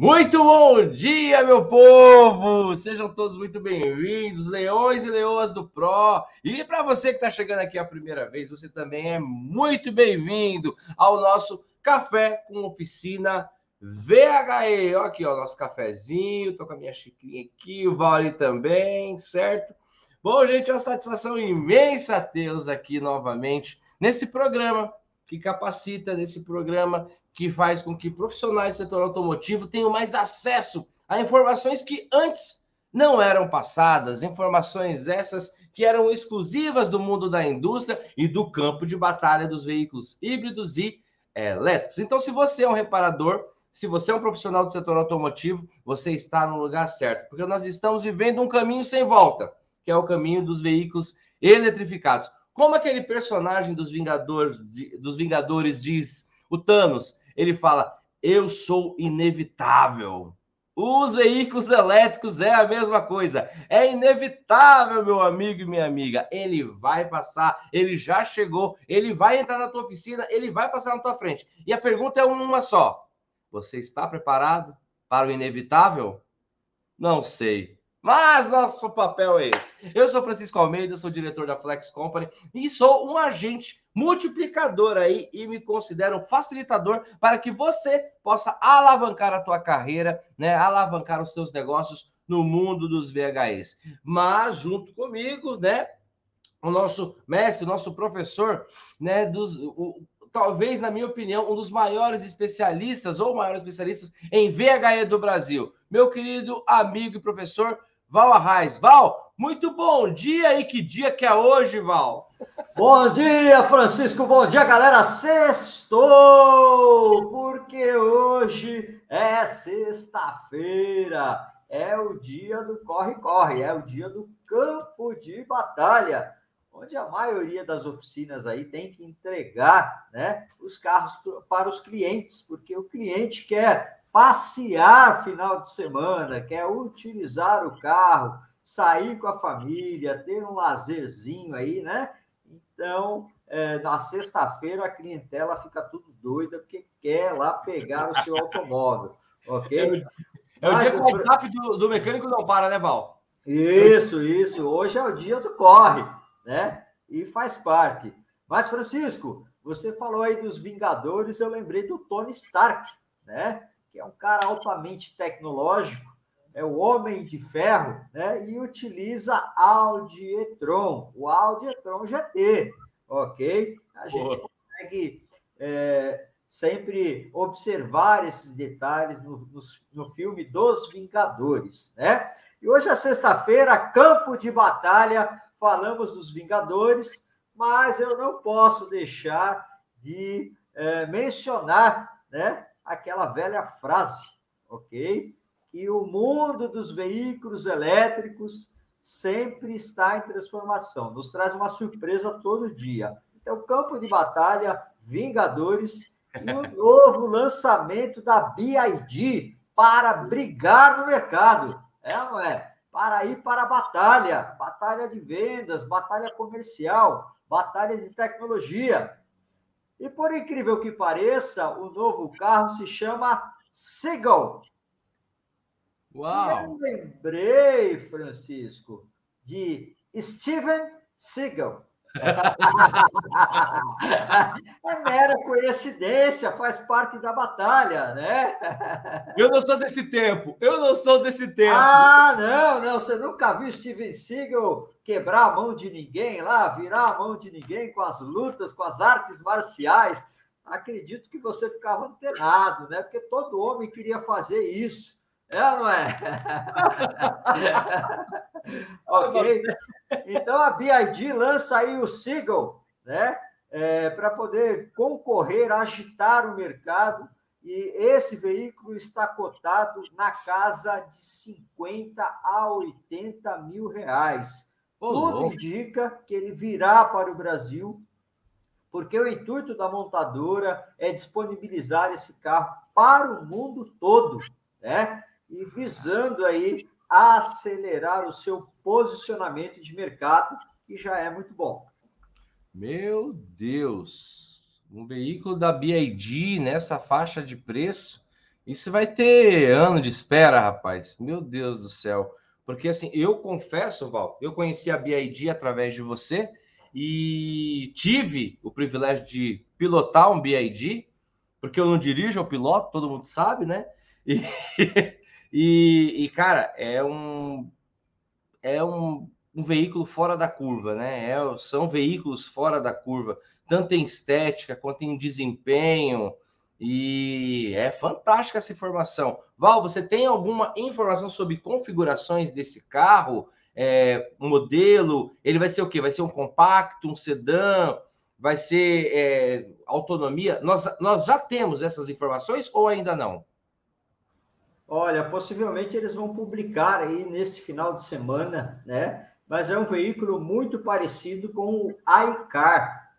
Muito bom dia, meu povo! Sejam todos muito bem-vindos, leões e leoas do Pro. E para você que está chegando aqui a primeira vez, você também é muito bem-vindo ao nosso Café com Oficina VHE. Olha aqui, ó, nosso cafezinho. Tô com a minha xicrinha aqui, o Vale também, certo? Bom, gente, é uma satisfação imensa tê-los aqui novamente nesse programa que capacita, nesse programa que faz com que profissionais do setor automotivo tenham mais acesso a informações que antes não eram passadas, informações essas que eram exclusivas do mundo da indústria e do campo de batalha dos veículos híbridos e elétricos. Então, se você é um reparador, se você é um profissional do setor automotivo, você está no lugar certo, porque nós estamos vivendo um caminho sem volta, que é o caminho dos veículos eletrificados. Como aquele personagem dos Vingadores, dos Vingadores diz, o Thanos, ele fala: Eu sou inevitável. Os veículos elétricos é a mesma coisa. É inevitável, meu amigo e minha amiga. Ele vai passar, ele já chegou, ele vai entrar na tua oficina, ele vai passar na tua frente. E a pergunta é uma só: Você está preparado para o inevitável? Não sei. Mas nosso papel é esse. Eu sou Francisco Almeida, sou diretor da Flex Company e sou um agente multiplicador aí e me considero um facilitador para que você possa alavancar a tua carreira, né? Alavancar os teus negócios no mundo dos VHS. Mas junto comigo, né? O nosso mestre, o nosso professor, né? Dos, o, talvez, na minha opinião, um dos maiores especialistas ou maiores especialistas em VHE do Brasil. Meu querido amigo e professor Val Arraes. Val, muito bom dia e que dia que é hoje, Val? Bom dia, Francisco. Bom dia, galera. Sextou! Porque hoje é sexta-feira. É o dia do corre-corre, é o dia do campo de batalha, onde a maioria das oficinas aí tem que entregar né, os carros para os clientes, porque o cliente quer passear final de semana, quer utilizar o carro, sair com a família, ter um lazerzinho aí, né? Então, é, na sexta-feira a clientela fica tudo doida porque quer lá pegar o seu automóvel, ok? É o, é dia do, do mecânico não para, né, Val? Isso, isso. Hoje é o dia do corre, né? E faz parte. Mas, Francisco, você falou aí dos Vingadores, eu lembrei do Tony Stark, né? Que é um cara altamente tecnológico, é o Homem de Ferro, né? E utiliza Audi e-tron, o Audi e-tron GT, ok? A gente consegue é, sempre observar esses detalhes no, no, no filme dos Vingadores, né? E hoje é sexta-feira, campo de batalha, falamos dos Vingadores, mas eu não posso deixar de é, mencionar, né? Aquela velha frase, ok? Que o mundo dos veículos elétricos sempre está em transformação, nos traz uma surpresa todo dia. Então, campo de batalha, Vingadores e o novo lançamento da BID para brigar no mercado. É não é? Para ir para a batalha, batalha de vendas, batalha comercial, batalha de tecnologia. E por incrível que pareça, o novo carro se chama Seagull. Uau! E eu lembrei, Francisco, de Steven Seagal. É mera coincidência, faz parte da batalha, né? Eu não sou desse tempo, eu não sou desse tempo. Ah, não, não, você nunca viu Steven Seagal quebrar a mão de ninguém lá, virar a mão de ninguém com as lutas, com as artes marciais. Acredito que você ficava antenado, né? Porque todo homem queria fazer isso. É ou não é? ok? Então a BID lança aí o Seagull, né? É, para poder concorrer, agitar o mercado. E esse veículo está cotado na casa de 50 a 80 mil reais. Tudo indica que ele virá para o Brasil, porque o intuito da montadora é disponibilizar esse carro para o mundo todo, né? E visando aí acelerar o seu posicionamento de mercado, que já é muito bom. Meu Deus! Um veículo da BID nessa faixa de preço, Isso vai ter ano de espera, rapaz. Meu Deus do céu. Porque assim, eu confesso, Val, eu conheci a BID através de você e tive o privilégio de pilotar um BID, porque eu não dirijo, eu piloto, todo mundo sabe, né? E, e, e cara, é um é um, um veículo fora da curva, né? É, são veículos fora da curva, tanto em estética quanto em desempenho. E é fantástica essa informação. Val, você tem alguma informação sobre configurações desse carro? É, modelo? Ele vai ser o quê? Vai ser um compacto, um sedã? Vai ser é, autonomia? Nós, nós já temos essas informações ou ainda não? Olha, possivelmente eles vão publicar aí nesse final de semana, né? Mas é um veículo muito parecido com o iCar.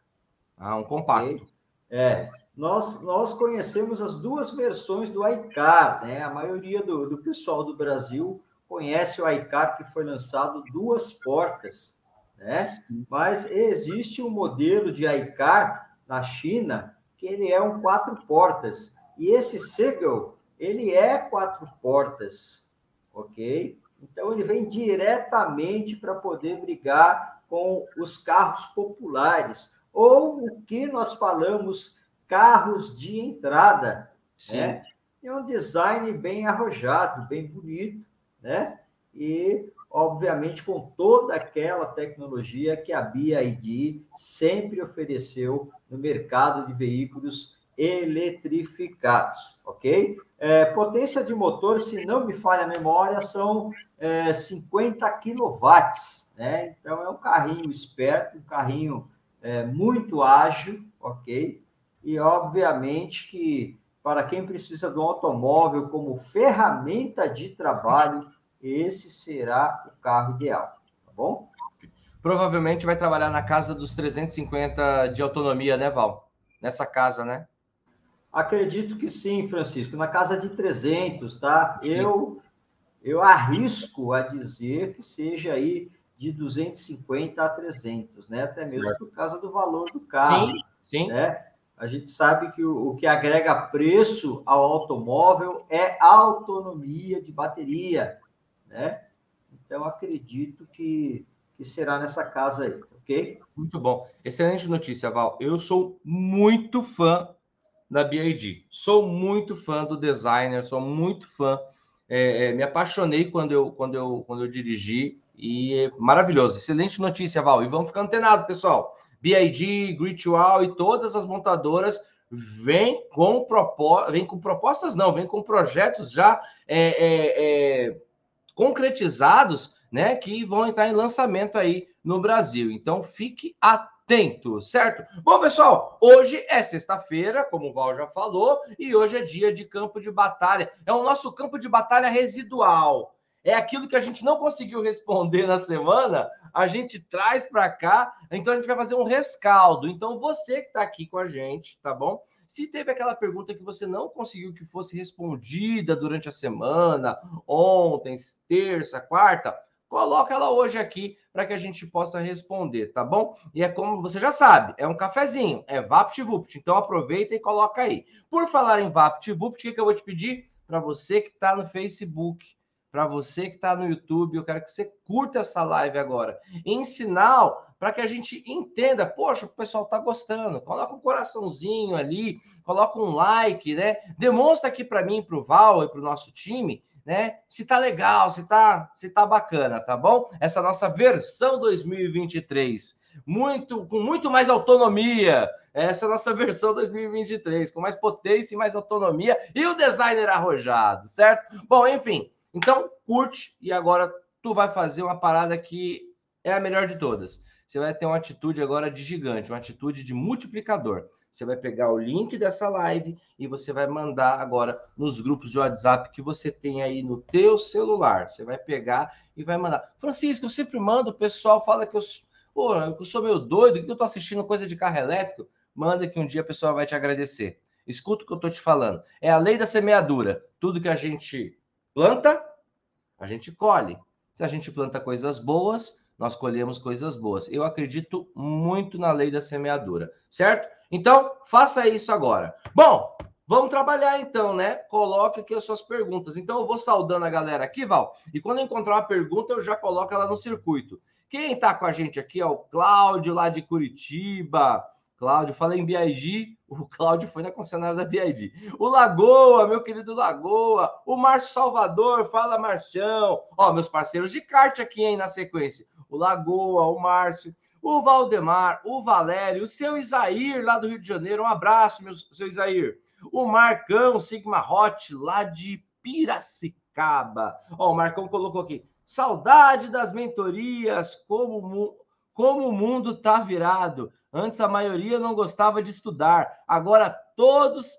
Ah, um compacto. É, nós, nós conhecemos as duas versões do iCar, né? A maioria do, do pessoal do Brasil conhece o iCar que foi lançado duas portas, né? Mas existe um modelo de iCar na China que ele é um quatro portas. E esse Seagull, ele é quatro portas, ok? Então ele vem diretamente para poder brigar com os carros populares, ou o que nós falamos carros de entrada, Sim. né? É um design bem arrojado, bem bonito, né? E, obviamente, com toda aquela tecnologia que a BID sempre ofereceu no mercado de veículos eletrificados, ok? É, potência de motor, se não me falha a memória, são é, 50 quilowatts, né? Então, é um carrinho esperto, um carrinho é, muito ágil, ok? E, obviamente, que para quem precisa do automóvel como ferramenta de trabalho, esse será o carro ideal, tá bom? Provavelmente vai trabalhar na casa dos 350 de autonomia, né, Val? Nessa casa, né? Acredito que sim, Francisco, na casa de 300, tá? Eu eu arrisco a dizer que seja aí de 250 a 300, né? Até mesmo por causa do valor do carro. Sim, sim. Né? A gente sabe que o, o que agrega preço ao automóvel é a autonomia de bateria, né? Então, acredito que, que será nessa casa aí, ok? Muito bom. Excelente notícia, Val. Eu sou muito fã da BID. Sou muito fã do designer, sou muito fã. É, é, me apaixonei quando eu, quando, eu, quando eu dirigi e é maravilhoso. Excelente notícia, Val. E vamos ficar antenado, pessoal. BID, Great e todas as montadoras vêm com, propo... vem com propostas, não, vêm com projetos já é, é, é, concretizados, né, que vão entrar em lançamento aí no Brasil. Então, fique atento, certo? Bom, pessoal, hoje é sexta-feira, como o Val já falou, e hoje é dia de campo de batalha. É o nosso campo de batalha residual é aquilo que a gente não conseguiu responder na semana, a gente traz para cá, então a gente vai fazer um rescaldo. Então você que está aqui com a gente, tá bom? Se teve aquela pergunta que você não conseguiu que fosse respondida durante a semana, ontem, terça, quarta, coloca ela hoje aqui para que a gente possa responder, tá bom? E é como você já sabe, é um cafezinho, é VaptVupt, então aproveita e coloca aí. Por falar em VaptVupt, o que, que eu vou te pedir para você que está no Facebook? para você que está no YouTube, eu quero que você curta essa live agora, em sinal para que a gente entenda, poxa, o pessoal está gostando. Coloca um coraçãozinho ali, coloca um like, né? Demonstra aqui para mim, para o Val e para o nosso time, né? Se tá legal, se tá, se tá bacana, tá bom? Essa nossa versão 2023, muito com muito mais autonomia. Essa é nossa versão 2023, com mais potência e mais autonomia e o designer arrojado, certo? Bom, enfim, então, curte e agora tu vai fazer uma parada que é a melhor de todas. Você vai ter uma atitude agora de gigante, uma atitude de multiplicador. Você vai pegar o link dessa live e você vai mandar agora nos grupos de WhatsApp que você tem aí no teu celular. Você vai pegar e vai mandar. Francisco, eu sempre mando, o pessoal fala que eu, pô, eu sou meio doido, que eu tô assistindo coisa de carro elétrico. Manda que um dia a pessoa vai te agradecer. Escuta o que eu tô te falando. É a lei da semeadura. Tudo que a gente planta, a gente colhe. Se a gente planta coisas boas, nós colhemos coisas boas. Eu acredito muito na lei da semeadura, certo? Então, faça isso agora. Bom, Vamos trabalhar então, né? Coloque aqui as suas perguntas. Então eu vou saudando a galera aqui, Val, e quando eu encontrar uma pergunta, eu já coloco ela no circuito. Quem está com a gente aqui é o Cláudio, lá de Curitiba. Cláudio, fala em BID. O Cláudio foi na concessionária da BID. O Lagoa, meu querido Lagoa. O Márcio Salvador, fala Marcião. Ó, meus parceiros de kart aqui, hein, na sequência. O Lagoa, o Márcio, o Valdemar, o Valério, o seu Isair, lá do Rio de Janeiro. Um abraço, meu, seu Isair. O Marcão, Sigma Hot, lá de Piracicaba. Ó, o Marcão colocou aqui. Saudade das mentorias, como, como o mundo tá virado. Antes a maioria não gostava de estudar, agora todos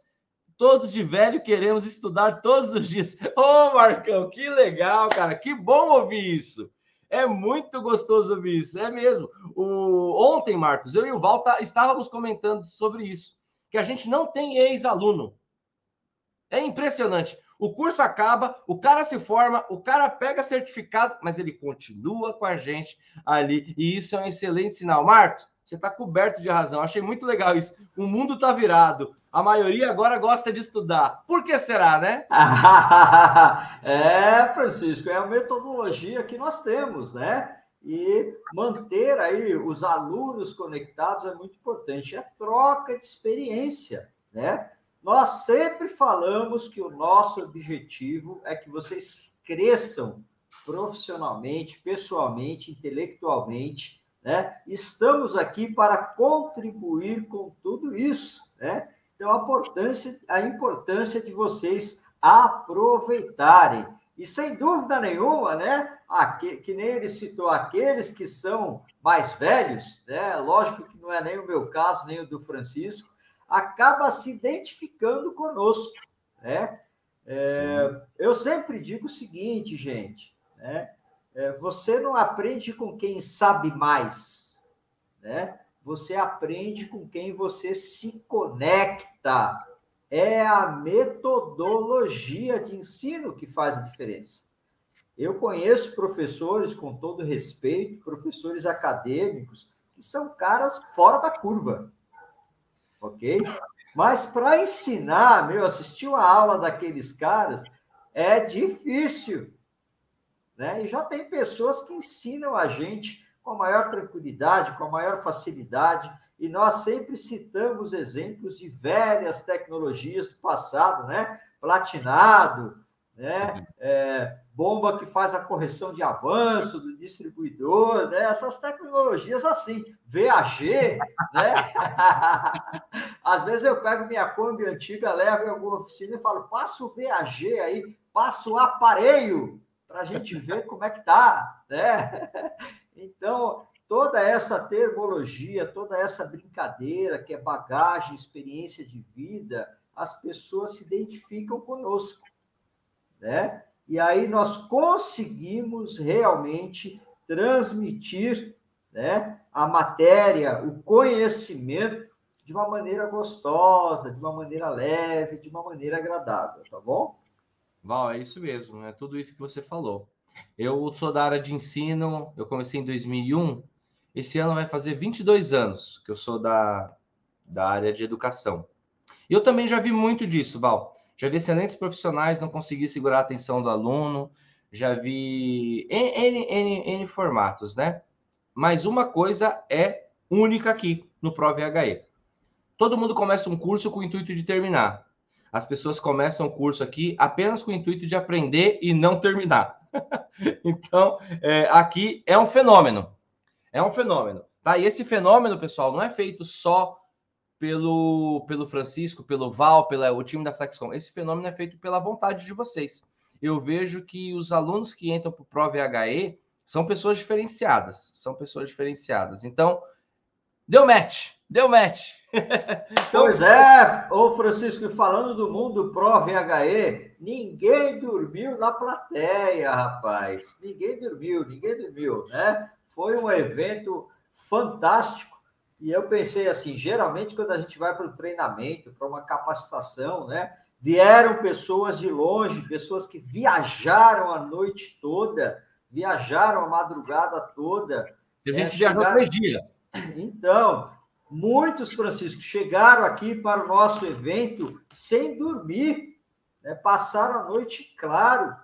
todos de velho queremos estudar todos os dias. Ô, oh, Marcão, que legal, cara. Que bom ouvir isso. É muito gostoso ouvir isso, é mesmo. O... Ontem, Marcos, eu e o Val tá... estávamos comentando sobre isso, que a gente não tem ex-aluno. É impressionante. O curso acaba, o cara se forma, o cara pega certificado, mas ele continua com a gente ali. E isso é um excelente sinal. Marcos, você está coberto de razão. Achei muito legal isso. O mundo está virado. A maioria agora gosta de estudar. Por que será, né? é, Francisco, é a metodologia que nós temos, né? E manter aí os alunos conectados é muito importante. É troca de experiência, né? Nós sempre falamos que o nosso objetivo é que vocês cresçam profissionalmente, pessoalmente, intelectualmente, né? Estamos aqui para contribuir com tudo isso, né? Então, a importância, a importância de vocês aproveitarem. E sem dúvida nenhuma, né? Aqui, que nem ele citou, aqueles que são mais velhos, né? Lógico que não é nem o meu caso, nem o do Francisco, acaba se identificando conosco, né? É, eu sempre digo o seguinte, gente, né? É, você não aprende com quem sabe mais, né? Você aprende com quem você se conecta. É a metodologia de ensino que faz a diferença. Eu conheço professores, com todo respeito, professores acadêmicos, que são caras fora da curva ok? Mas para ensinar, meu, assistir uma aula daqueles caras é difícil, né? E já tem pessoas que ensinam a gente com a maior tranquilidade, com a maior facilidade, e nós sempre citamos exemplos de velhas tecnologias do passado, né? Platinado, né? É, bomba que faz a correção de avanço do distribuidor, né? Essas tecnologias assim, VAG, né? Às vezes eu pego minha Kombi antiga, levo em alguma oficina e falo, passa o VAG aí, passa o aparelho para a gente ver como é que tá, né? Então, toda essa termologia, toda essa brincadeira que é bagagem, experiência de vida, as pessoas se identificam conosco né? E aí nós conseguimos realmente transmitir, né, a matéria, o conhecimento de uma maneira gostosa, de uma maneira leve, de uma maneira agradável, tá bom? Val, é isso mesmo, é tudo isso que você falou. Eu sou da área de ensino, eu comecei em 2001, esse ano vai fazer 22 anos que eu sou da, da área de educação. E eu também já vi muito disso, Val. Já vi excelentes profissionais não conseguir segurar a atenção do aluno, já vi N, N, N formatos, né? Mas uma coisa é única aqui no ProVHE. Todo mundo começa um curso com o intuito de terminar. As pessoas começam o curso aqui apenas com o intuito de aprender e não terminar. então, é, aqui é um fenômeno. É um fenômeno. Tá? E esse fenômeno, pessoal, não é feito só pelo, pelo Francisco, pelo Val, pelo time da Flexcom. Esse fenômeno é feito pela vontade de vocês. Eu vejo que os alunos que entram para o ProVHE são pessoas diferenciadas. São pessoas diferenciadas. Então, deu match, deu match. Então, pois é, ô Francisco, falando do mundo ProVHE, ninguém dormiu na plateia, rapaz. Ninguém dormiu, ninguém dormiu, né? Foi um evento fantástico e eu pensei assim, geralmente quando a gente vai para o treinamento, para uma capacitação, né? Vieram pessoas de longe, pessoas que viajaram a noite toda, viajaram a madrugada toda. E a gente né? viajou três dias. Então, Muitos, Francisco, chegaram aqui para o nosso evento sem dormir, né? passaram a noite claro.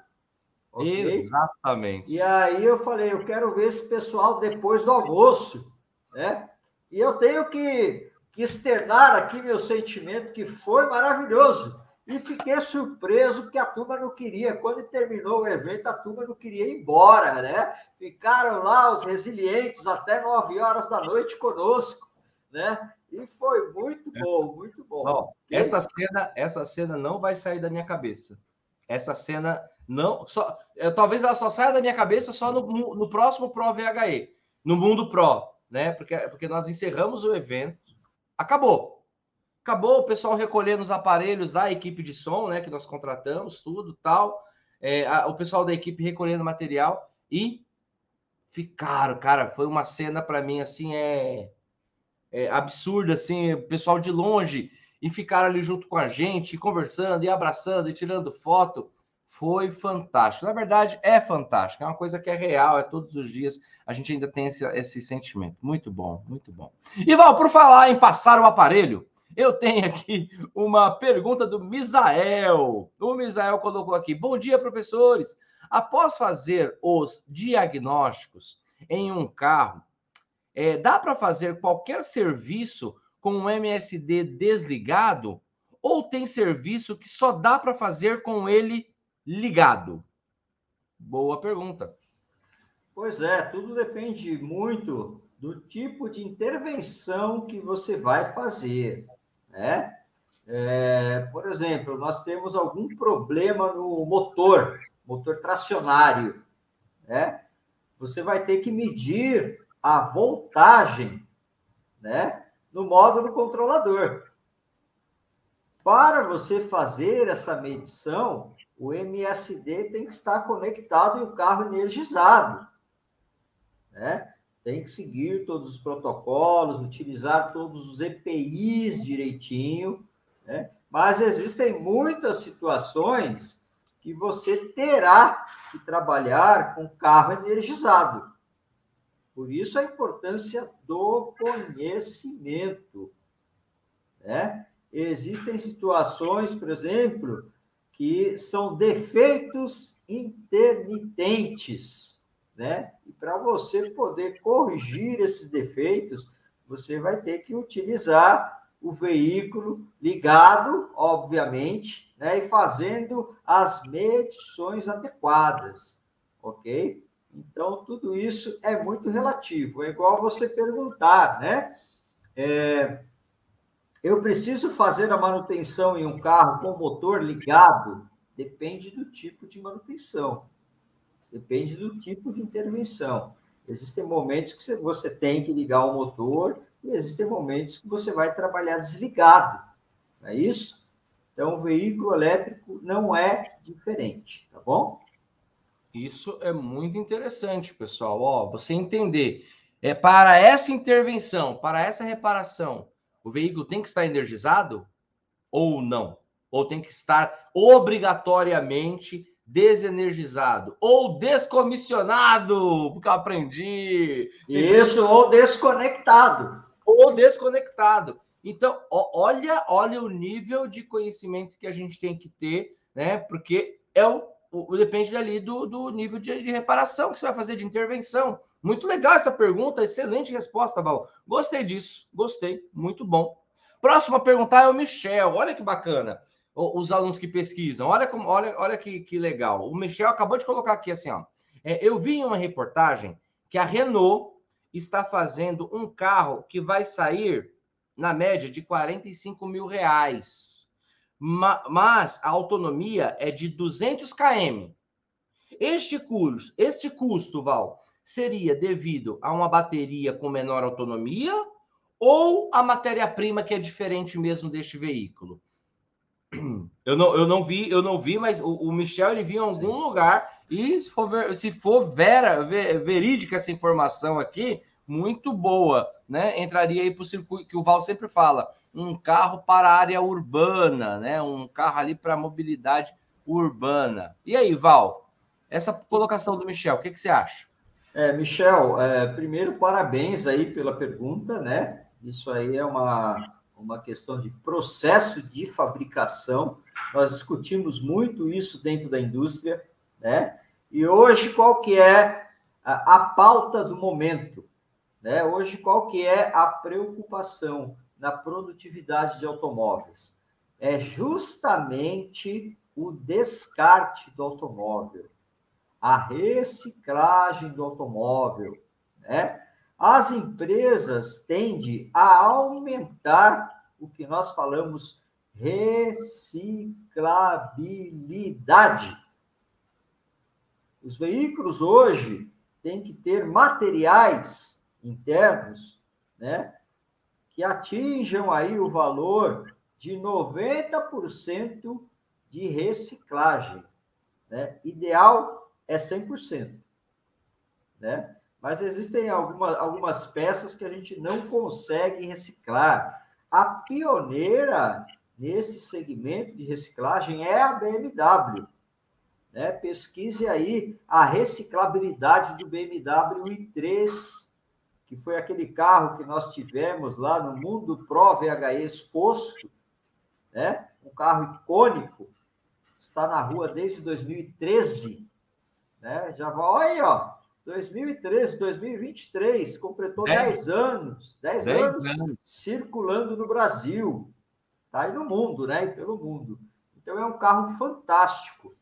Okay? Exatamente. E aí eu falei, eu quero ver esse pessoal depois do almoço, né? E eu tenho que, externar aqui meu sentimento que foi maravilhoso. E fiquei surpreso que a turma não queria. Quando terminou o evento, a turma não queria ir embora, né? Ficaram lá os resilientes até nove horas da noite conosco, né? E foi muito bom, muito bom. essa cena, essa cena não vai sair da minha cabeça. Essa cena não, só, eu, talvez ela só saia da minha cabeça só no, no próximo Pro VHE, no Mundo Pro, né? Porque, porque nós encerramos o evento, acabou acabou o pessoal recolhendo os aparelhos da equipe de som, né? Que nós contratamos, tudo tal. É, a, o pessoal da equipe recolhendo material e ficaram, cara, foi uma cena para mim assim, é, é absurda, assim, pessoal de longe e ficaram ali junto com a gente, conversando e abraçando e tirando foto. Foi fantástico. Na verdade, é fantástico. É uma coisa que é real, é todos os dias. A gente ainda tem esse, esse sentimento. Muito bom, muito bom. E Val, por falar em passar o aparelho, eu tenho aqui uma pergunta do Misael. O Misael colocou aqui: Bom dia, professores. Após fazer os diagnósticos em um carro, é, dá para fazer qualquer serviço com o MSD desligado? Ou tem serviço que só dá para fazer com ele ligado? Boa pergunta. Pois é, tudo depende muito do tipo de intervenção que você vai fazer né? É, por exemplo, nós temos algum problema no motor, motor tracionário, né? Você vai ter que medir a voltagem, né? No módulo controlador. Para você fazer essa medição, o MSD tem que estar conectado em um carro energizado, né? tem que seguir todos os protocolos, utilizar todos os EPIs direitinho, né? Mas existem muitas situações que você terá que trabalhar com carro energizado. Por isso a importância do conhecimento, né? Existem situações, por exemplo, que são defeitos intermitentes né? E para você poder corrigir esses defeitos, você vai ter que utilizar o veículo ligado, obviamente, né? E fazendo as medições adequadas, ok? Então, tudo isso é muito relativo. É igual você perguntar, né? É, eu preciso fazer a manutenção em um carro com motor ligado? Depende do tipo de manutenção. Depende do tipo de intervenção. Existem momentos que você tem que ligar o motor e existem momentos que você vai trabalhar desligado. Não é isso? Então, o veículo elétrico não é diferente, tá bom? Isso é muito interessante, pessoal. Ó, você entender. É para essa intervenção, para essa reparação, o veículo tem que estar energizado ou não? Ou tem que estar obrigatoriamente desenergizado ou descomissionado, porque eu aprendi. Isso, ou desconectado. Ou desconectado. Então, olha, olha o nível de conhecimento que a gente tem que ter, né? Porque é o, o depende ali do, do nível de, de, reparação que você vai fazer de intervenção. Muito legal essa pergunta, excelente resposta, Val. Gostei disso, gostei, muito bom. Próxima pergunta é o Michel. Olha que bacana os alunos que pesquisam. Olha como, olha, olha que, que legal. O Michel acabou de colocar aqui assim, ó. É, eu vi em uma reportagem que a Renault está fazendo um carro que vai sair na média de 45 mil reais. Ma, mas a autonomia é de 200 km. Este custo, este custo, Val, seria devido a uma bateria com menor autonomia ou a matéria-prima que é diferente mesmo deste veículo? Eu não, eu não vi, eu não vi, mas o, o Michel ele viu em algum Sim. lugar e se for, ver, se for vera, ver, verídica essa informação aqui, muito boa, né? Entraria aí para o circuito que o Val sempre fala, um carro para a área urbana, né? Um carro ali para mobilidade urbana. E aí, Val? Essa colocação do Michel, o que, que você acha? É, Michel, é, primeiro parabéns aí pela pergunta, né? Isso aí é uma, uma questão de processo de fabricação. Nós discutimos muito isso dentro da indústria, né? E hoje qual que é a, a pauta do momento? Né? Hoje qual que é a preocupação na produtividade de automóveis? É justamente o descarte do automóvel, a reciclagem do automóvel, né? As empresas tendem a aumentar o que nós falamos reciclabilidade. Os veículos hoje têm que ter materiais internos, né, que atinjam aí o valor de 90% de reciclagem, né? Ideal é 100%, né? Mas existem alguma, algumas peças que a gente não consegue reciclar. A pioneira nesse segmento de reciclagem é a BMW. Né? Pesquise aí a reciclabilidade do BMW i3, que foi aquele carro que nós tivemos lá no Mundo Pro VHE exposto, né? um carro icônico, está na rua desde 2013. Né? Já vai, olha aí, ó, 2013, 2023, completou 10 anos, 10 anos, anos circulando no Brasil, tá? E no mundo, né? E pelo mundo. Então é um carro fantástico.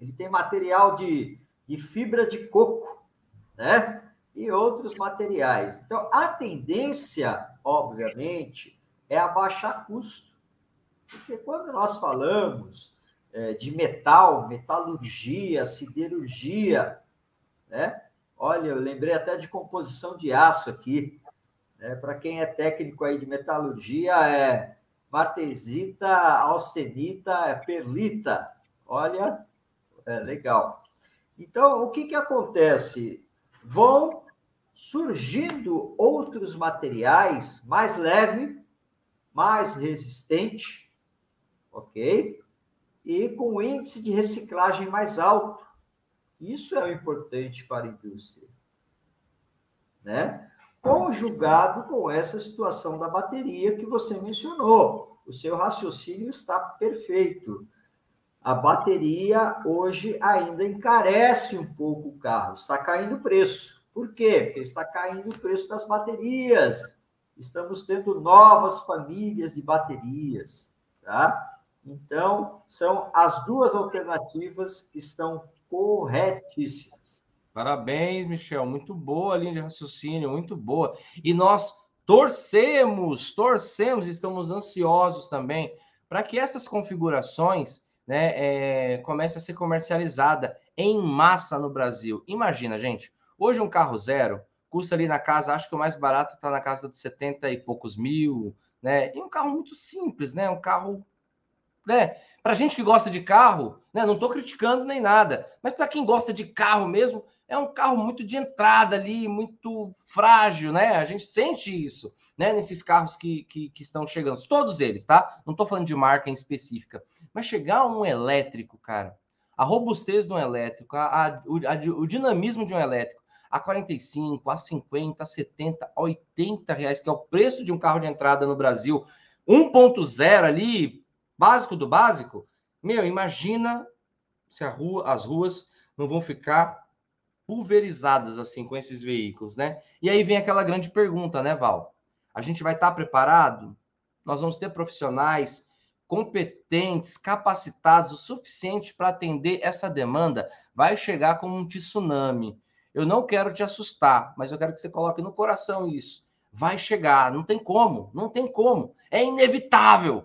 Ele tem material de, de fibra de coco, né? E outros materiais. Então a tendência, obviamente, é abaixar custo. Porque quando nós falamos é, de metal, metalurgia, siderurgia, né? Olha, eu lembrei até de composição de aço aqui. Né? Para quem é técnico aí de metalurgia, é martesita, austenita, é perlita. Olha, é legal. Então, o que, que acontece? Vão surgindo outros materiais mais leve, mais resistente, ok? E com índice de reciclagem mais alto. Isso é o importante para a indústria. Né? Conjugado com essa situação da bateria que você mencionou. O seu raciocínio está perfeito. A bateria hoje ainda encarece um pouco o carro, está caindo o preço. Por quê? Porque está caindo o preço das baterias. Estamos tendo novas famílias de baterias, tá? Então, são as duas alternativas que estão corretíssimas. Parabéns, Michel. Muito boa a linha de raciocínio, muito boa. E nós torcemos, torcemos, estamos ansiosos também para que essas configurações né, é, comecem a ser comercializada em massa no Brasil. Imagina, gente, hoje um carro zero custa ali na casa, acho que o mais barato está na casa dos 70 e poucos mil, né? E um carro muito simples, né? Um carro né? Para gente que gosta de carro, né? Não estou criticando nem nada, mas para quem gosta de carro mesmo, é um carro muito de entrada ali, muito frágil, né? A gente sente isso, né? Nesses carros que, que, que estão chegando, todos eles, tá? Não estou falando de marca em específica, mas chegar um elétrico, cara, a robustez de um elétrico, a, a, o, a, o dinamismo de um elétrico, a 45, a 50, a 70, a 80 reais, que é o preço de um carro de entrada no Brasil, 1.0 ali, básico do básico, meu, imagina se rua, as ruas não vão ficar pulverizadas assim com esses veículos, né? E aí vem aquela grande pergunta, né, Val? A gente vai estar preparado? Nós vamos ter profissionais competentes, capacitados o suficiente para atender essa demanda? Vai chegar como um tsunami. Eu não quero te assustar, mas eu quero que você coloque no coração isso. Vai chegar, não tem como, não tem como. É inevitável.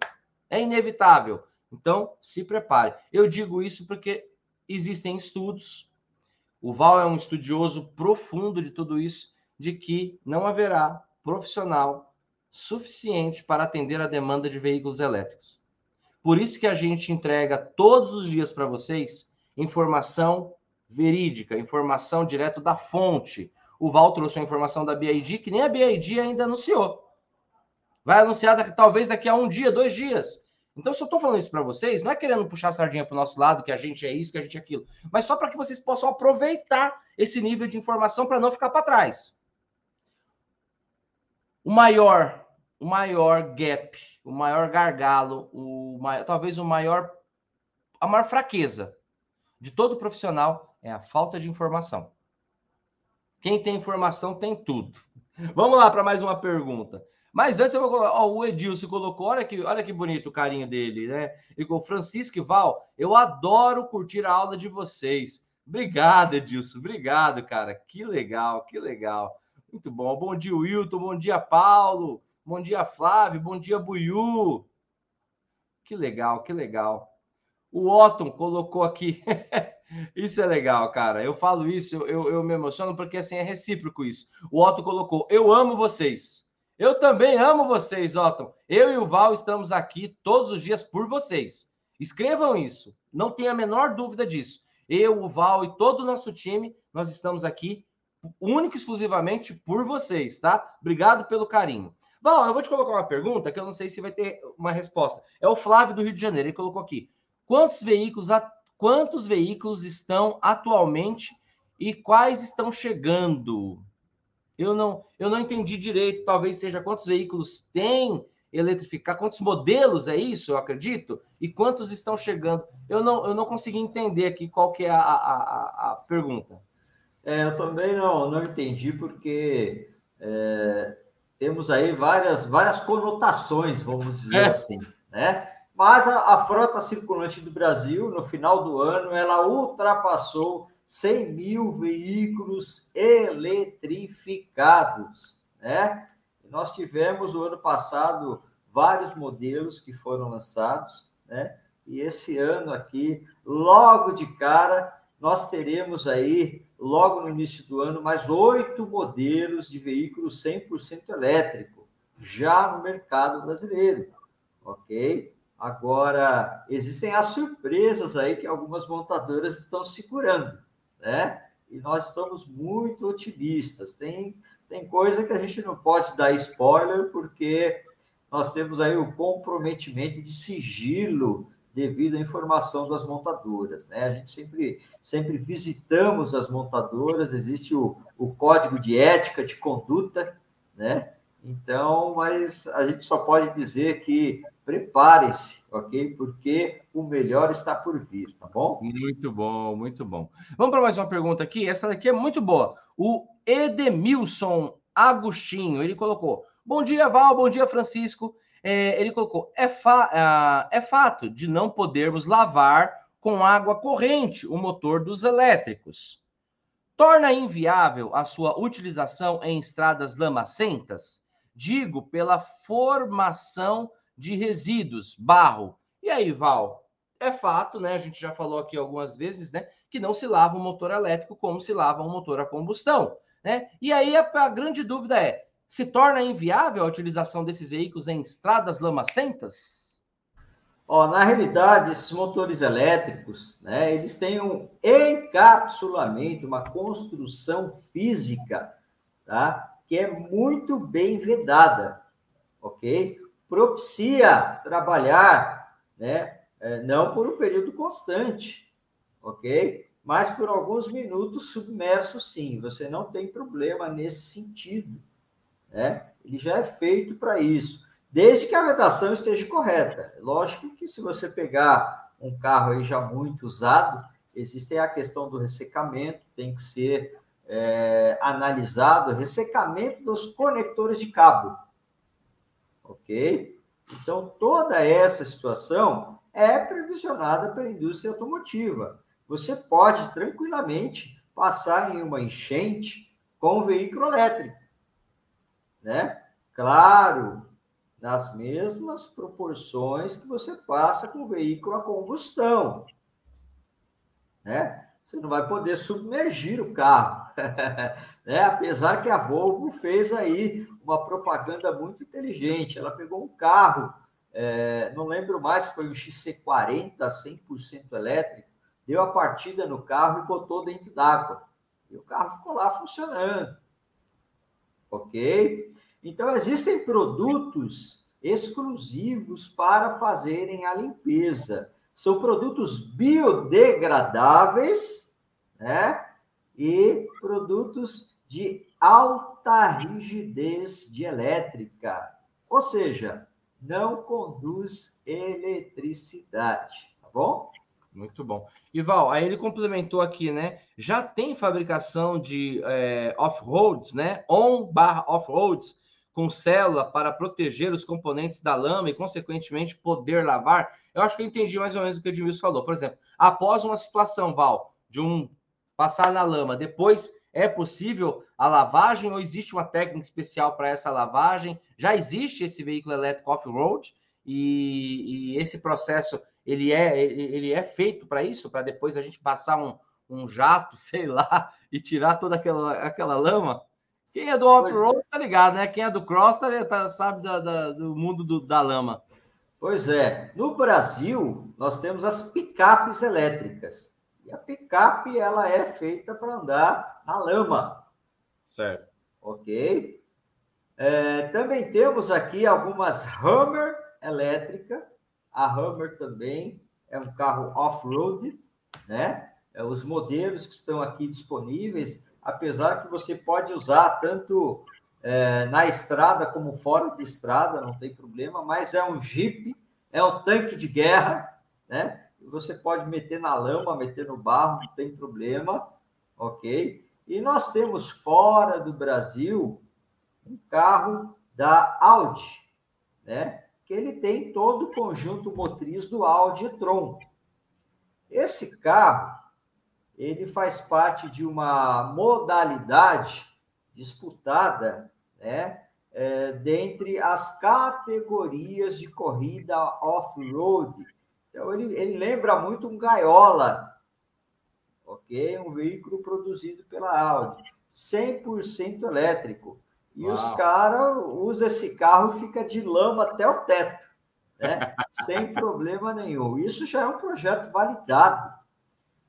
É inevitável. Então, se prepare. Eu digo isso porque existem estudos. O Val é um estudioso profundo de tudo isso, de que não haverá profissional suficiente para atender a demanda de veículos elétricos. Por isso que a gente entrega todos os dias para vocês informação verídica, informação direto da fonte. O Val trouxe a informação da BID, que nem a BID ainda anunciou. Vai anunciar talvez daqui a um dia, dois dias. Então, se eu estou falando isso para vocês, não é querendo puxar a sardinha para o nosso lado, que a gente é isso, que a gente é aquilo, mas só para que vocês possam aproveitar esse nível de informação para não ficar para trás. o maior, o maior gap, o maior gargalo, o maior, talvez o maior, a maior fraqueza de todo profissional é a falta de informação. Quem tem informação tem tudo. Vamos lá para mais uma pergunta. Mas antes eu vou colocar. Ó, o Edilson colocou, olha que, olha que bonito o carinho dele, né? Ele colocou, Francisco e Val, eu adoro curtir a aula de vocês. Obrigado, Edilson. Obrigado, cara. Que legal, que legal. Muito bom. Bom dia, Wilton. Bom dia, Paulo. Bom dia, Flávio. Bom dia, Buiu. Que legal, que legal. O Otton colocou aqui. isso é legal, cara. Eu falo isso, eu, eu me emociono porque assim é recíproco isso. O Otton colocou: Eu amo vocês. Eu também amo vocês, Otton. Eu e o Val estamos aqui todos os dias por vocês. Escrevam isso. Não tenha a menor dúvida disso. Eu, o Val e todo o nosso time, nós estamos aqui único e exclusivamente por vocês, tá? Obrigado pelo carinho. Val, eu vou te colocar uma pergunta que eu não sei se vai ter uma resposta. É o Flávio do Rio de Janeiro, ele colocou aqui. Quantos veículos, quantos veículos estão atualmente e quais estão chegando? Eu não, eu não entendi direito, talvez seja quantos veículos tem eletrificar, quantos modelos é isso, eu acredito, e quantos estão chegando. Eu não, eu não consegui entender aqui qual que é a, a, a, pergunta. É, eu também não, não entendi, porque é, temos aí várias, várias conotações, vamos dizer é. assim, né? Mas a, a, frota circulante do Brasil, no final do ano, ela ultrapassou 100 mil veículos eletrificados, né? Nós tivemos o ano passado vários modelos que foram lançados, né? E esse ano aqui, logo de cara, nós teremos aí, logo no início do ano, mais oito modelos de veículos 100% elétrico, já no mercado brasileiro, ok? Agora, existem as surpresas aí que algumas montadoras estão segurando, né? E nós estamos muito otimistas. Tem tem coisa que a gente não pode dar spoiler, porque nós temos aí o comprometimento de sigilo devido à informação das montadoras. Né? A gente sempre, sempre visitamos as montadoras, existe o, o código de ética, de conduta, né? Então, mas a gente só pode dizer que preparem-se, ok? Porque o melhor está por vir, tá bom? Muito bom, muito bom. Vamos para mais uma pergunta aqui. Essa daqui é muito boa. O Edemilson Agostinho, ele colocou: Bom dia, Val, bom dia, Francisco. É, ele colocou: é, fa uh, é fato de não podermos lavar com água corrente o motor dos elétricos. Torna inviável a sua utilização em estradas lamacentas? Digo, pela formação de resíduos, barro. E aí, Val? É fato, né? A gente já falou aqui algumas vezes, né? Que não se lava um motor elétrico como se lava um motor a combustão. Né? E aí a, a grande dúvida é: se torna inviável a utilização desses veículos em estradas lamacentas? Ó, na realidade, esses motores elétricos, né, eles têm um encapsulamento, uma construção física, tá, que é muito bem vedada, ok? Propicia trabalhar, né, é, não por um período constante, ok? mas por alguns minutos submerso, sim. Você não tem problema nesse sentido. Né? Ele já é feito para isso, desde que a vedação esteja correta. Lógico que se você pegar um carro aí já muito usado, existe a questão do ressecamento, tem que ser é, analisado, ressecamento dos conectores de cabo. Ok? Então, toda essa situação é previsionada pela indústria automotiva você pode tranquilamente passar em uma enchente com um veículo elétrico, né? Claro, nas mesmas proporções que você passa com o veículo a combustão, né? Você não vai poder submergir o carro, né? Apesar que a Volvo fez aí uma propaganda muito inteligente, ela pegou um carro, é, não lembro mais se foi um XC40 100% elétrico, deu a partida no carro e botou dentro d'água. E o carro ficou lá funcionando. Ok? Então, existem produtos exclusivos para fazerem a limpeza. São produtos biodegradáveis, né? E produtos de alta rigidez de elétrica, ou seja, não conduz eletricidade, tá bom? Muito bom. Ival, aí ele complementou aqui, né? Já tem fabricação de é, off-roads, né? On barra off-roads, com célula para proteger os componentes da lama e, consequentemente, poder lavar. Eu acho que eu entendi mais ou menos o que o Edmilson falou. Por exemplo, após uma situação, Val, de um passar na lama, depois é possível a lavagem ou existe uma técnica especial para essa lavagem? Já existe esse veículo elétrico off-road e, e esse processo ele é, ele é feito para isso, para depois a gente passar um, um jato, sei lá, e tirar toda aquela, aquela lama. Quem é do off-road tá ligado, né? Quem é do cross tá, tá sabe da, da, do mundo do, da lama. Pois é. No Brasil, nós temos as picapes elétricas. E a picape, ela é feita para andar na lama. Certo. Ok? É, também temos aqui algumas Hammer elétrica, a Hammer também é um carro off-road, né? É, os modelos que estão aqui disponíveis, apesar que você pode usar tanto é, na estrada como fora de estrada, não tem problema, mas é um Jeep, é um tanque de guerra, né? Você pode meter na lama, meter no barro, não tem problema, ok? E nós temos fora do Brasil um carro da Audi, né? que ele tem todo o conjunto motriz do Audi e-tron. Esse carro, ele faz parte de uma modalidade disputada, né, é, dentre as categorias de corrida off-road. Então, ele, ele lembra muito um gaiola, ok? Um veículo produzido pela Audi, 100% elétrico. E Uau. os caras usam esse carro e fica de lama até o teto, né? sem problema nenhum. Isso já é um projeto validado.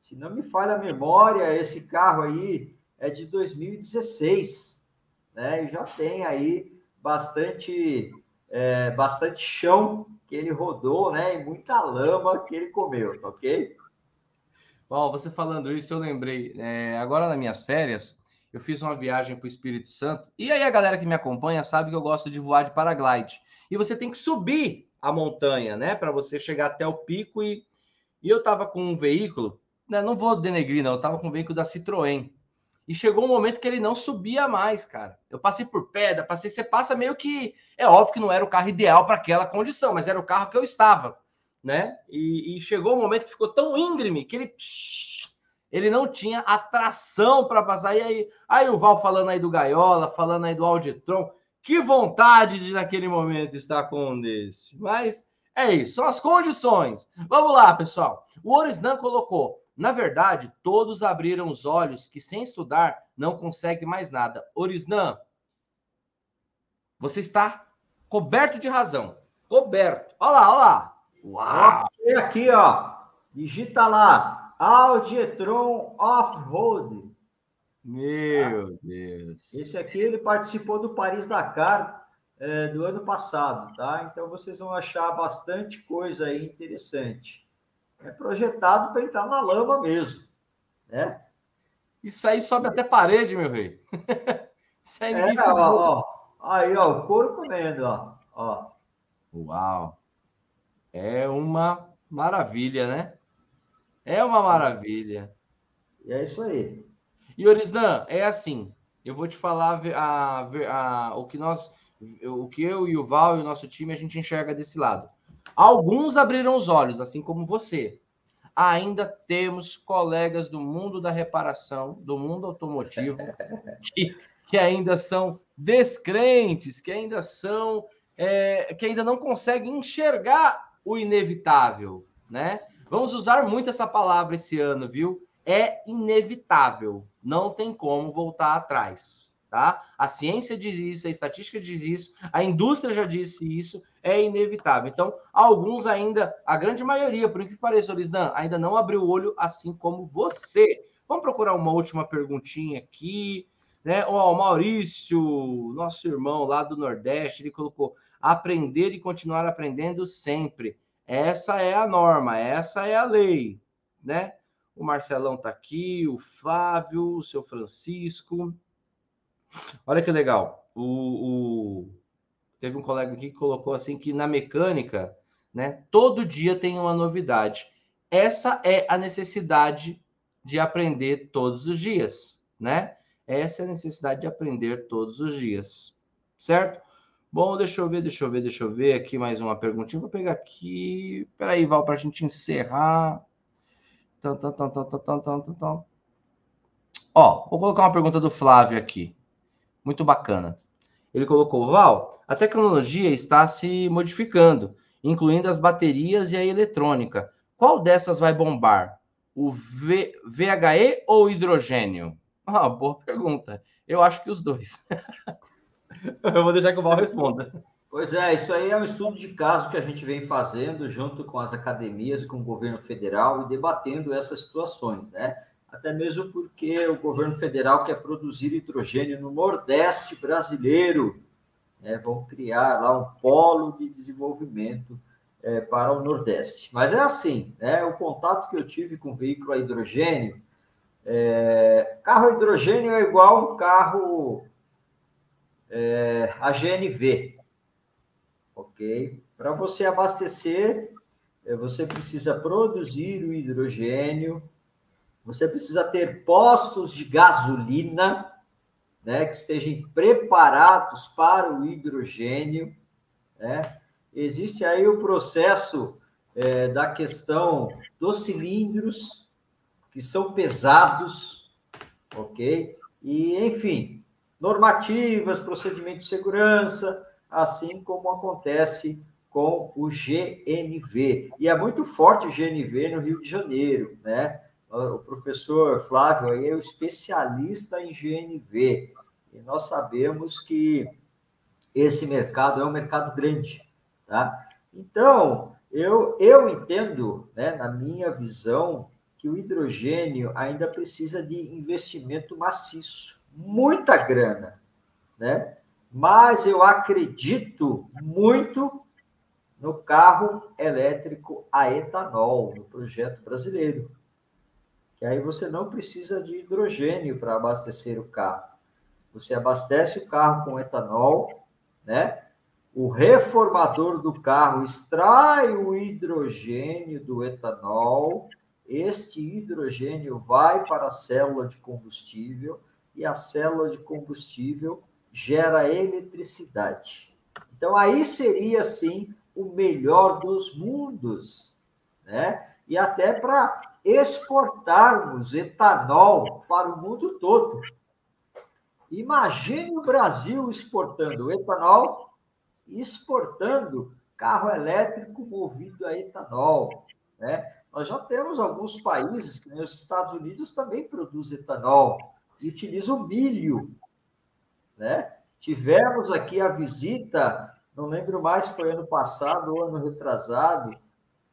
Se não me falha a memória, esse carro aí é de 2016, né? E já tem aí bastante, é, bastante chão que ele rodou, né? E muita lama que ele comeu, tá ok? Bom, você falando isso, eu lembrei. É, agora nas minhas férias, eu fiz uma viagem para o Espírito Santo. E aí a galera que me acompanha sabe que eu gosto de voar de paraglide. E você tem que subir a montanha, né? Para você chegar até o pico. E, e eu estava com um veículo, não vou denegrir, não. Eu estava com um veículo da Citroën. E chegou um momento que ele não subia mais, cara. Eu passei por pedra, passei. Você passa meio que. É óbvio que não era o carro ideal para aquela condição, mas era o carro que eu estava, né? E, e chegou um momento que ficou tão íngreme que ele ele não tinha atração para passar. E aí, aí o Val falando aí do Gaiola, falando aí do Auditron, que vontade de naquele momento estar com um desse. Mas é isso, são as condições. Vamos lá, pessoal. O Orisnan colocou, na verdade, todos abriram os olhos que sem estudar não consegue mais nada. Orisnan, você está coberto de razão. Coberto. Olha lá, olha lá. Uau! Aqui, ó. Digita lá. Audi e-tron Off-Road. Meu Deus. Esse aqui ele participou do Paris Dakar é, do ano passado, tá? Então vocês vão achar bastante coisa aí interessante. É projetado para entrar na lama mesmo, né? Isso aí sobe até parede, meu rei. Isso aí é, ó, ó, Aí, ó, o couro comendo, ó. ó. Uau. É uma maravilha, né? É uma maravilha. E é isso aí. E Orisdan, é assim. Eu vou te falar a, a, a, o que nós, o que eu e o Val e o nosso time a gente enxerga desse lado. Alguns abriram os olhos, assim como você. Ainda temos colegas do mundo da reparação, do mundo automotivo, que, que ainda são descrentes, que ainda são, é, que ainda não conseguem enxergar o inevitável, né? Vamos usar muito essa palavra esse ano, viu? É inevitável, não tem como voltar atrás, tá? A ciência diz isso, a estatística diz isso, a indústria já disse isso, é inevitável. Então, alguns ainda, a grande maioria, por que pareça, Lisdan, ainda não abriu o olho assim como você. Vamos procurar uma última perguntinha aqui, né? O Maurício, nosso irmão lá do Nordeste, ele colocou aprender e continuar aprendendo sempre. Essa é a norma, essa é a lei, né? O Marcelão tá aqui, o Flávio, o seu Francisco. Olha que legal. O, o, Teve um colega aqui que colocou assim que na mecânica, né, todo dia tem uma novidade. Essa é a necessidade de aprender todos os dias, né? Essa é a necessidade de aprender todos os dias, certo? Bom, deixa eu ver, deixa eu ver, deixa eu ver aqui mais uma perguntinha. Vou pegar aqui. Peraí, Val, para a gente encerrar. Tum, tum, tum, tum, tum, tum. Ó, vou colocar uma pergunta do Flávio aqui. Muito bacana. Ele colocou, Val, a tecnologia está se modificando, incluindo as baterias e a eletrônica. Qual dessas vai bombar? O v, VHE ou o hidrogênio? Ah, boa pergunta. Eu acho que os dois. Eu vou deixar que o Val responda. Pois é, isso aí é um estudo de caso que a gente vem fazendo junto com as academias com o governo federal e debatendo essas situações, né? Até mesmo porque o governo federal quer produzir hidrogênio no Nordeste brasileiro. Né? Vão criar lá um polo de desenvolvimento é, para o Nordeste. Mas é assim, né? O contato que eu tive com o veículo a hidrogênio, é, carro a hidrogênio é igual um carro é, a GNV, ok? Para você abastecer, é, você precisa produzir o hidrogênio, você precisa ter postos de gasolina, né, que estejam preparados para o hidrogênio, né? Existe aí o processo é, da questão dos cilindros, que são pesados, ok? E, enfim, normativas, procedimentos de segurança, assim como acontece com o GNV. E é muito forte o GNV no Rio de Janeiro, né? O professor Flávio aí é o especialista em GNV. E nós sabemos que esse mercado é um mercado grande, tá? Então, eu, eu entendo, né, na minha visão, que o hidrogênio ainda precisa de investimento maciço muita grana, né? Mas eu acredito muito no carro elétrico a etanol, no projeto brasileiro. Que aí você não precisa de hidrogênio para abastecer o carro. Você abastece o carro com etanol, né? O reformador do carro extrai o hidrogênio do etanol. Este hidrogênio vai para a célula de combustível e a célula de combustível gera eletricidade. Então, aí seria, sim, o melhor dos mundos, né? E até para exportarmos etanol para o mundo todo. Imagine o Brasil exportando etanol exportando carro elétrico movido a etanol, né? Nós já temos alguns países, que os Estados Unidos, também produzem etanol e utiliza o milho. Né? Tivemos aqui a visita, não lembro mais se foi ano passado ou ano retrasado,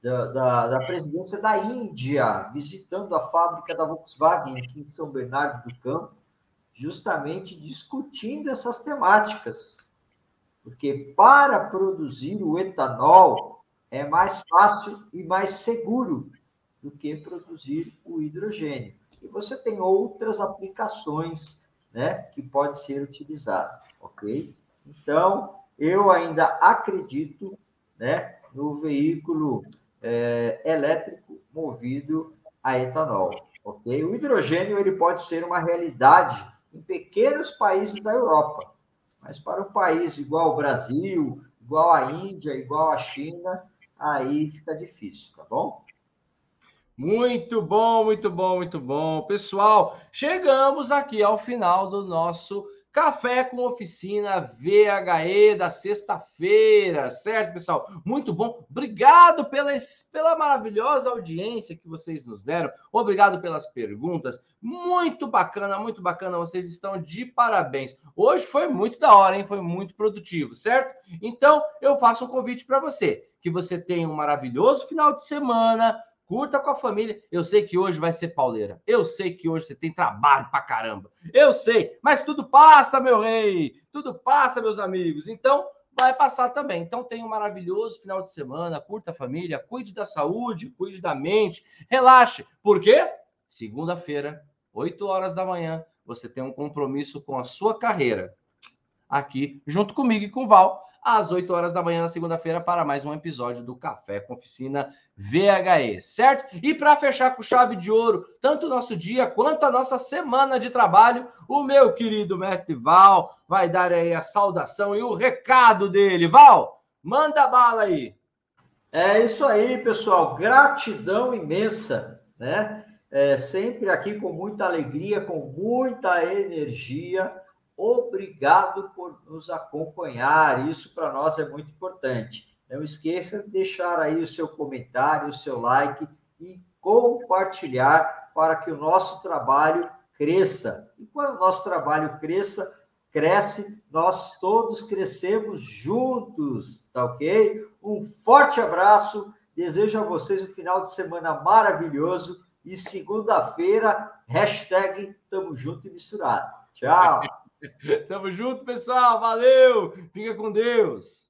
da, da, da, presidência da Índia, visitando a fábrica da Volkswagen aqui em São Bernardo do Campo, justamente discutindo essas temáticas. Porque para produzir o etanol é mais fácil e mais seguro do que produzir o hidrogênio e você tem outras aplicações né, que pode ser utilizado, ok? Então, eu ainda acredito né, no veículo é, elétrico movido a etanol, ok? O hidrogênio ele pode ser uma realidade em pequenos países da Europa, mas para um país igual ao Brasil, igual à Índia, igual à China, aí fica difícil, tá bom? Muito bom, muito bom, muito bom. Pessoal, chegamos aqui ao final do nosso Café com Oficina VHE da sexta-feira, certo, pessoal? Muito bom. Obrigado pela, pela maravilhosa audiência que vocês nos deram. Obrigado pelas perguntas. Muito bacana, muito bacana. Vocês estão de parabéns. Hoje foi muito da hora, hein? Foi muito produtivo, certo? Então, eu faço um convite para você. Que você tenha um maravilhoso final de semana Curta com a família. Eu sei que hoje vai ser pauleira. Eu sei que hoje você tem trabalho pra caramba. Eu sei, mas tudo passa, meu rei. Tudo passa, meus amigos. Então, vai passar também. Então, tenha um maravilhoso final de semana. Curta a família, cuide da saúde, cuide da mente. Relaxe. Por quê? Segunda-feira 8 horas da manhã, você tem um compromisso com a sua carreira. Aqui, junto comigo e com o Val, às 8 horas da manhã na segunda-feira para mais um episódio do Café com Oficina VHE, certo? E para fechar com chave de ouro, tanto o nosso dia quanto a nossa semana de trabalho, o meu querido mestre Val vai dar aí a saudação e o recado dele. Val, manda bala aí. É isso aí, pessoal. Gratidão imensa, né? É, sempre aqui com muita alegria, com muita energia Obrigado por nos acompanhar. Isso para nós é muito importante. Não esqueça de deixar aí o seu comentário, o seu like e compartilhar para que o nosso trabalho cresça. E quando o nosso trabalho cresça, cresce, nós todos crescemos juntos, tá ok? Um forte abraço, desejo a vocês um final de semana maravilhoso e segunda-feira, hashtag Tamo Junto e Misturado. Tchau! Tamo junto, pessoal. Valeu. Fica com Deus.